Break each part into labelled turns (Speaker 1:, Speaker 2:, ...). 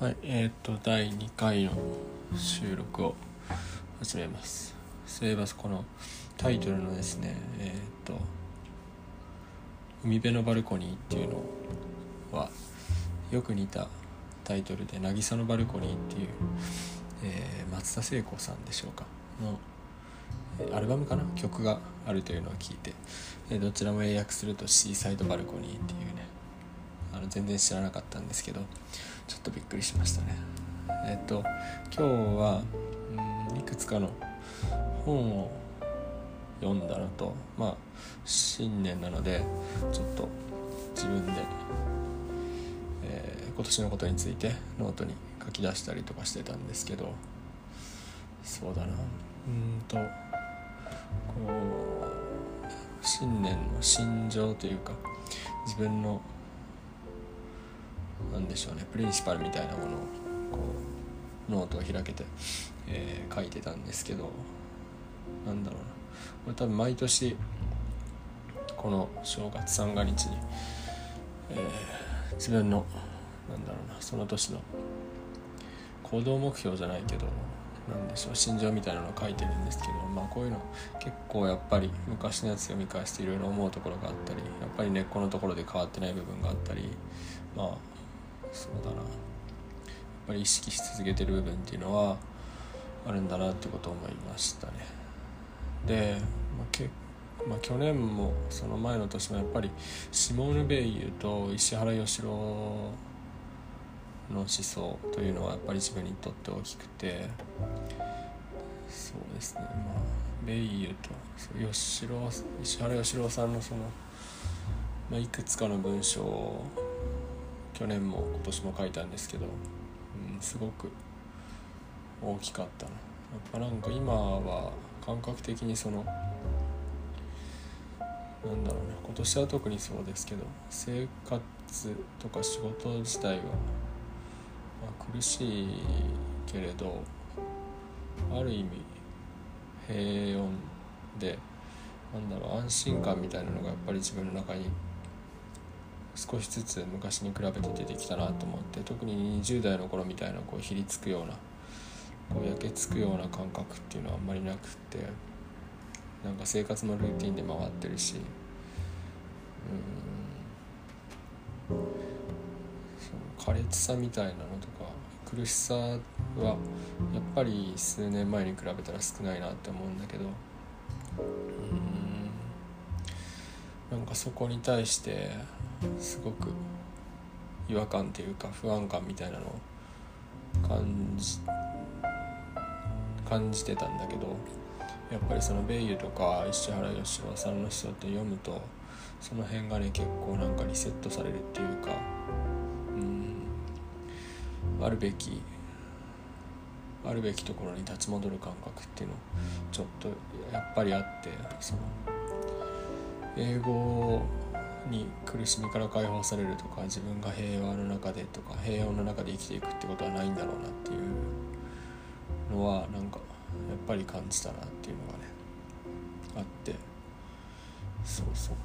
Speaker 1: はい、えーと第2回の収録を始めます。そういえばこのタイトルのですねえーと「海辺のバルコニー」っていうのはよく似たタイトルで「渚のバルコニー」っていう、えー松田聖子さんでしょうか。のアルバムかな？曲があるというのを聞いて、どちらも英訳すると「シーサイドバルコニー」っていう全然知らなかったんですけどちょっとびっくりしましたね。えっ、と今日はうんいくつかの本を読んだのとまあ新年なのでちょっと自分で、えー今年のことについてノートに書き出したりとかしてたんですけどそうだな。うんとこう新年の心情というか自分のなんでしょうね。 principle みたいなものをこうノートを開けて、えー書いてたんですけどなんだろうな。これ多分毎年この正月三が日に、えー自分のなんだろうなその年の行動目標じゃないけどなんでしょう心情みたいなのを書いてるんですけどまあこういうの結構やっぱり昔のやつ読み返していろいろ思うところがあったりやっぱり根っこのところで変わってない部分があったりまあそうだな。やっぱり意識し続けてる部分っていうのはあるんだなってことを思いましたね。で、まあけまあ、去年もその前の年もやっぱりシモーヌ・ベイユと石原義郎の思想というのはやっぱり自分にとって大きくてそうですね。まあベイユと吉郎石原義郎さんのその、まあ、いくつかの文章を去年も今年も書いたんですけど、うん、すごく大きかったな。やっぱなんか今は感覚的にそのなんだろうね今年は特にそうですけど生活とか仕事自体は、まあ、苦しいけれどある意味平穏でなんだろう安心感みたいなのがやっぱり自分の中に少しずつ昔に比べて出てきたなと思って特に20代の頃みたいなこうひりつくようなこう焼けつくような感覚っていうのはあんまりなくってなんか生活のルーティンで回ってるしうんその苛烈さみたいなのとか苦しさはやっぱり数年前に比べたら少ないなって思うんだけどうんなんかそこに対してすごく違和感っていうか不安感みたいなのを感じ感じてたんだけどやっぱりそのベイユとか石原義郎さんの人って読むとその辺がね結構なんかリセットされるっていうかうんあるべきあるべきところに立ち戻る感覚っていうのちょっとやっぱりあってその英語に苦しみから解放されるとか自分が平和の中でとか平穏の中で生きていくってことはないんだろうなっていうのはなんかやっぱり感じたなっていうのがねあって。そうそう。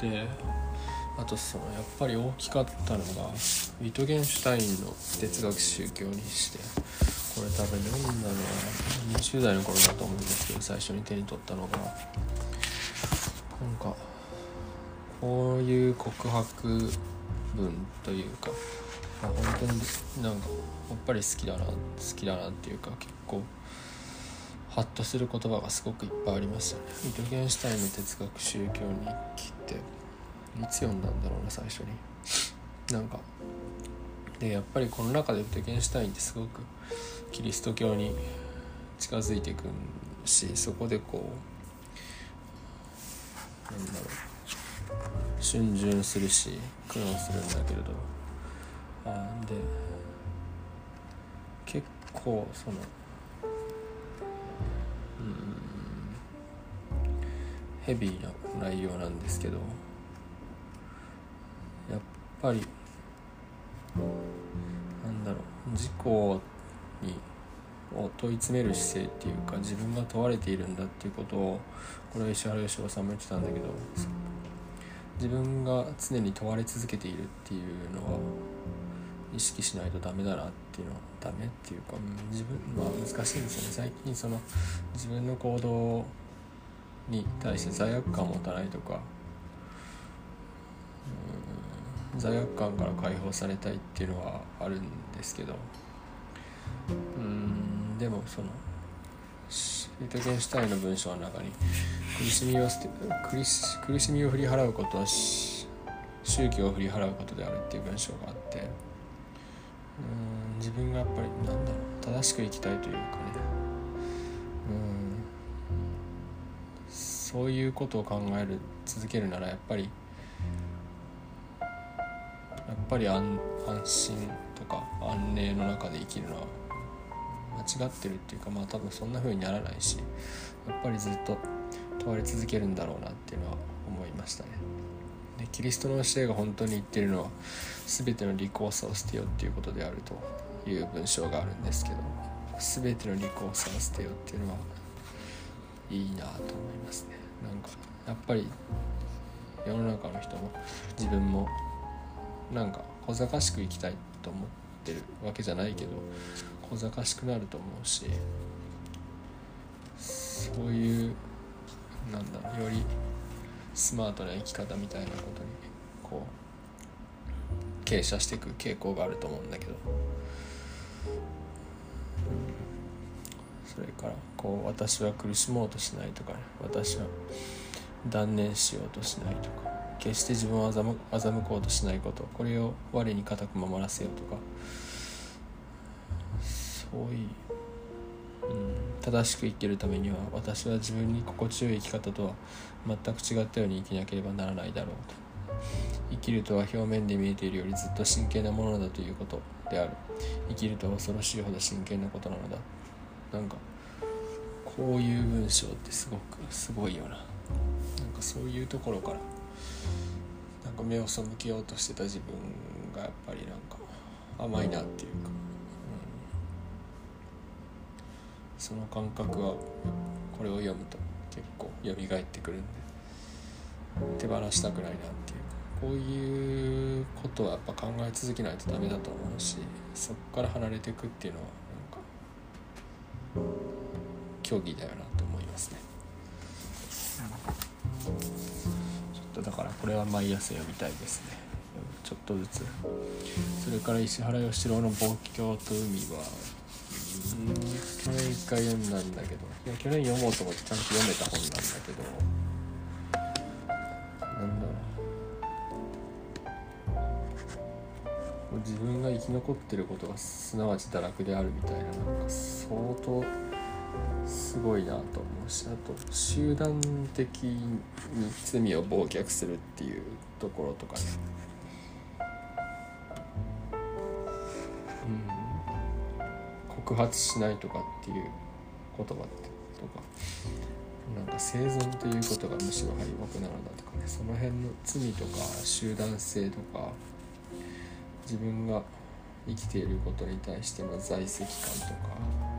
Speaker 1: でとそのやっぱり大きかったのがウィトゲンシュタインの哲学宗教にしてこれ多分読んだのは20代の頃だと思うんですけど最初に手に取ったのがなんかこういう告白文というか、本当になんかやっぱり好きだな好きだなっていうか結構ハッとする言葉がすごくいっぱいありますよね。ウィトゲンシュタインの哲学宗教日記っていつ読んだんだろうな最初に。なんかでやっぱりこの中でウィトゲンシュタインってすごくキリスト教に近づいていくしそこでこうなんだろう逡巡するし苦悩するんだけれどあで結構そのうんヘビーな内容なんですけどぱりなんだろう事故にを問い詰める姿勢っていうか自分が問われているんだっていうことをこれは石原良雄さんも言ってたんだけど自分が常に問われ続けているっていうのは意識しないとダメだなっていうのはダメっていうか、自分まあ難しいんですよね。最近その自分の行動に対して罪悪感を持たないとか、うん、罪悪感から解放されたいっていうのはあるんですけど。うんでもそのシートゲンシュタインの文章の中に苦しみを苦し苦しみを振り払うことは宗教を振り払うことであるっていう文章があって。うん自分がやっぱりなんだろう正しく生きたいというかね。うんそういうことを考える続けるならやっぱりぱり安心とか安寧の中で生きるのは間違ってるっていうかまあ多分そんな風にならないしやっぱりずっと問われ続けるんだろうなっていうのは思いましたね。でキリストの教えが本当に言ってるのは全ての利口さを捨てよっていうことであるという文章があるんですけど全ての利口さを捨てよっていうのはいいなと思いますねなんかやっぱり世の中の人も自分もなんか小賢しく生きたいと思ってるわけじゃないけど小賢しくなると思うしそういうなんだよりスマートな生き方みたいなことにこう傾斜していく傾向があると思うんだけど、それからこう私は苦しもうとしないとかね私は断念しようとしないとか。決して自分を欺こうとしないことこれを我に固く守らせようとか。そういう正しく生きるためには私は自分に心地よい生き方とは全く違ったように生きなければならないだろうと。生きるとは表面で見えているよりずっと真剣なものだということである。生きるとは恐ろしいほど真剣なことなのだ。なんかこういう文章ってすごくすごいよな。なんかそういうところからなんか目を背けようとしてた自分がやっぱりなんか甘いなっていうか。うん。その感覚はこれを読むと結構蘇ってくるんで。手放したくないなっていう。こういうことはやっぱ考え続けないとダメだと思うしそこから離れていくっていうのはなんか競技だよなと思いますね。とだからこれは毎朝読みたいですね。ちょっとずつ。それから石原義郎の「望郷と海は」うん去年一回読んだんだけど。いや去年読もうと思ってちゃんと読めた本なんだけど。なんだろう。自分が生き残ってることがすなわち堕落であるみたいななんか相当すごいなと思うしあと集団的に罪を忘却するっていうところとかね。告発しないとかっていう言葉とか。なんか生存ということがむしろ敗北なのだとかね。その辺の罪とか集団性とか。自分が生きていることに対しての在籍感とか。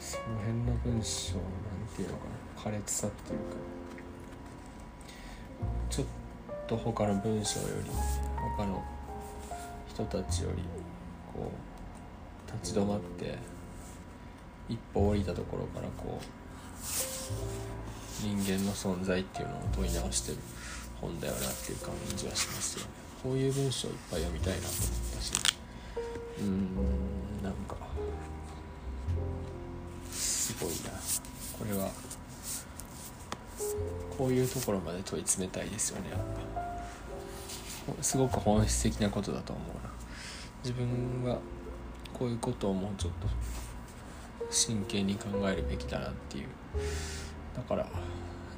Speaker 1: その辺の文章なんていうのかな苛烈さっていうかちょっと他の文章より他の人たちよりこう立ち止まって一歩降りたところからこう人間の存在っていうのを問い直してる本だよなっていう感じはしますよねこういう文章いっぱい読みたいなと思ったし。うーんなんか。すごいな。これは。こういうところまで問い詰めたいですよねやっぱ。すごく本質的なことだと思うな。自分がこういうことをもうちょっと真剣に考えるべきだなっていう。だから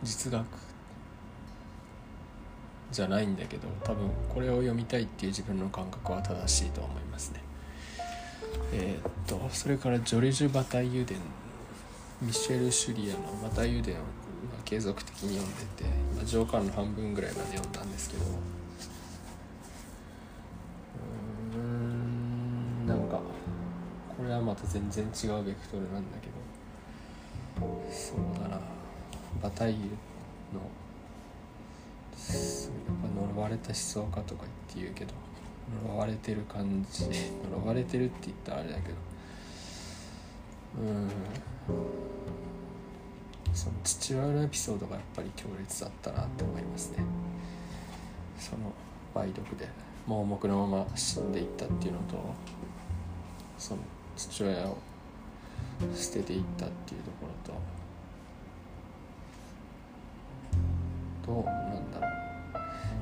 Speaker 1: 実学じゃないんだけど多分これを読みたいっていう自分の感覚は正しいと思いますね。えー、っとそれからジョルジュ・バタイユデンミシェル・シュリアの「バタイユデン」を継続的に読んでて今上巻の半分ぐらいまで読んだんですけど。うんなんかこれはまた全然違うベクトルなんだけど。そうだな。バタイユのやっぱ呪われた思想家とか言って言うけど呪われてる感じ 呪われてるって言ったらあれだけど。うん。その父親のエピソードがやっぱり強烈だったなって思いますね。その梅毒で盲目のまま死んでいったっていうのとその父親を捨てていったっていうところとどうなんだろう。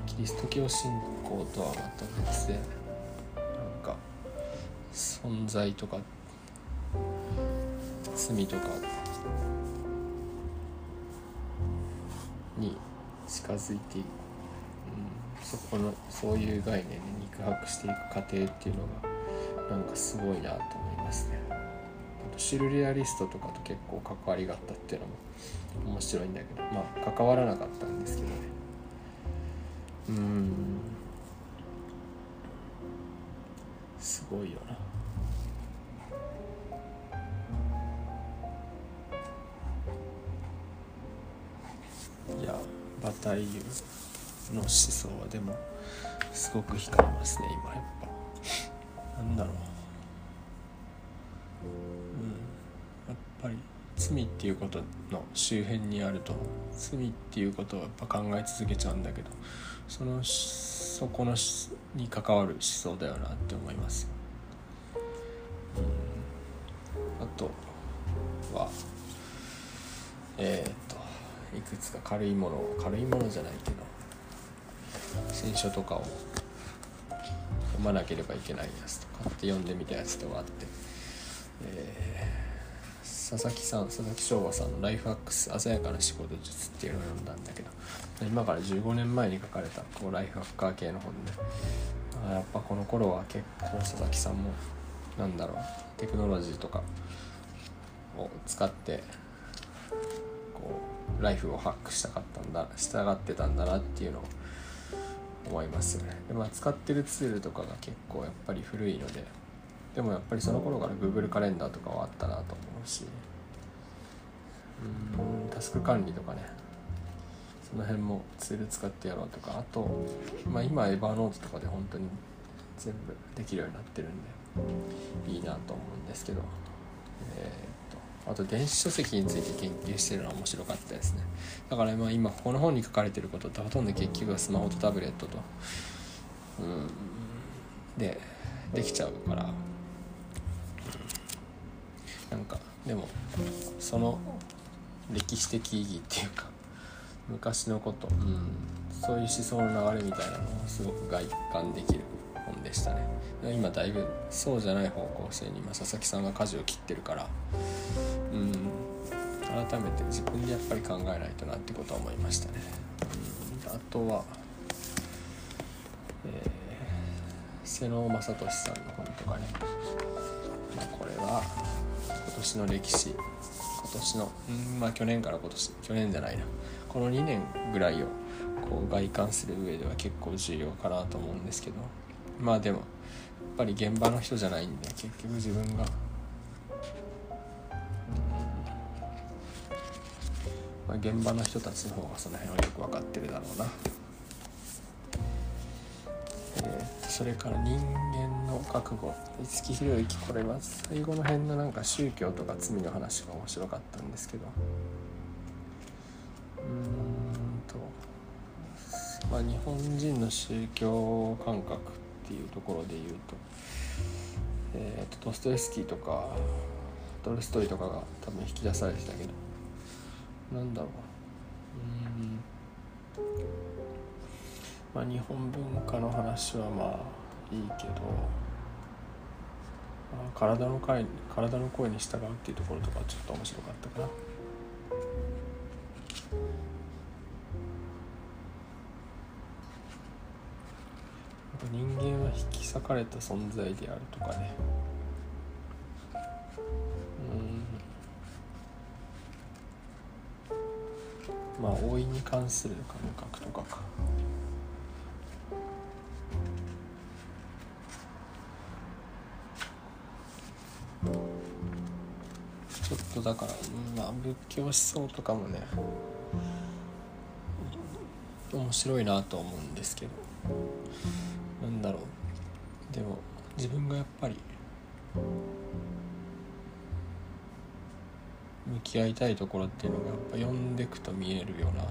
Speaker 1: キリスト教信仰とはまた別でなんか存在とか罪とかに近づいていく、うん、そこのそういう概念で肉薄していく過程っていうのがなんかすごいなと思いますね。あとシルレアリストとかと結構関わりがあったっていうのも面白いんだけどまあ関わらなかったんですけどね。うん。すごいよな。バタイユの思想はでもすごく光りますね今やっぱ。なんだろう。うん。やっぱり罪っていうことの周辺にあると罪っていうことをやっぱ考え続けちゃうんだけどそのそこのに関わる思想だよなって思います。うん。あとはえっ、といくつか軽いものを軽いものじゃないけど聖書とかを読まなければいけないやつとかって読んでみたやつとかあって、えー、佐々木さん佐々木翔吾さんの「ライフハックス鮮やかな仕事術」っていうのを読んだんだけど今から15年前に書かれたこうライフハッカー系の本であやっぱこの頃は結構佐々木さんもなんだろうテクノロジーとかを使ってライフをハックしたかったんだ従ってたんだなっていうのを思いますよね。で、まあ、使ってるツールとかが結構やっぱり古いのででもやっぱりその頃から Google カレンダーとかはあったなと思うしうんタスク管理とかねその辺もツール使ってやろうとかあと、まあ、今エヴァーノートとかで本当に全部できるようになってるんでいいなと思うんですけど、えー、あと電子書籍について研究してるのは面白かったですね。だからまあ今この本に書かれてることってほとんど結局はスマホとタブレットと。うん。でできちゃうから、うん、なんかでもその歴史的意義っていうか昔のこと、うん、そういう思想の流れみたいなのをすごく外観できる本でしたね。今だいぶそうじゃない方向性に今佐々木さんが舵を切ってるから。うん。改めて自分でやっぱり考えないとなってことは思いましたね、うん、あとは、えー、瀬能正俊さんの本とかね、まあ、これは今年の歴史今年のうんまあ去年から今年去年じゃないな。この2年ぐらいをこう外観する上では結構重要かなと思うんですけど。まあでもやっぱり現場の人じゃないんで結局自分が、まあ、現場の人たちの方がその辺はよく分かってるだろうな。え、それから人間の覚悟。五木ひろゆきこれは最後の辺のなんか宗教とか罪の話が面白かったんですけど。うんと、まあ、日本人の宗教感覚っていうところで言うと,、えーと、ドストエスキーとかトルストイとかが多分引き出されてたけど。なんだろう。うん。まあ日本文化の話はまあいいけど、まあ、体の声体の声に従うっていうところとかちょっと面白かったかな。人間は引き裂かれた存在であるとかね。まあ老いに関する感覚とかか。ちょっとだからまあ仏教思想とかもね面白いなと思うんですけど。なんだろう。でも自分がやっぱり向き合いたいところっていうのがやっぱ読んでくと見えるような。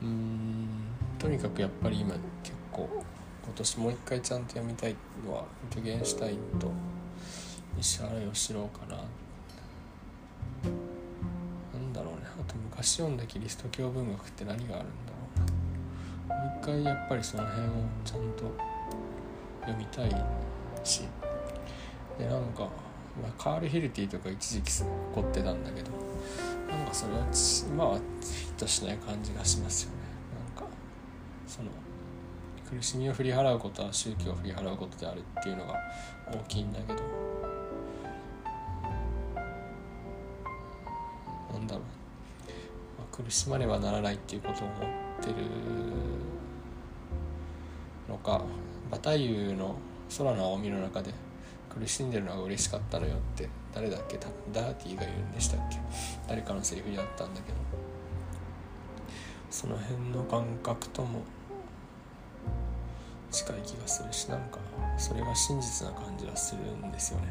Speaker 1: うんとにかくやっぱり今結構今年もう一回ちゃんと読みたいのは「ゲゲンシュタイン」と石原義郎かな。なんだろうね。あと昔読んだキリスト教文学って何があるんだろうな。もう一回やっぱりその辺をちゃんと読みたいし。でなんか、まあ、カール・ヒルティとか一時期すごい怒ってたんだけどなんかそれは今はヒットしない感じがしますよね。なんかその苦しみを振り払うことは宗教を振り払うことであるっていうのが大きいんだけどなんだろう、まあ、苦しまねばならないっていうことを思ってるのかバタイユの空の青みの中で苦しんでるのが嬉しかったのよって誰だっけ？ダーティーが言うんでしたっけ？誰かのセリフにあったんだけど。その辺の感覚とも近い気がするしなんかそれが真実な感じはするんですよね。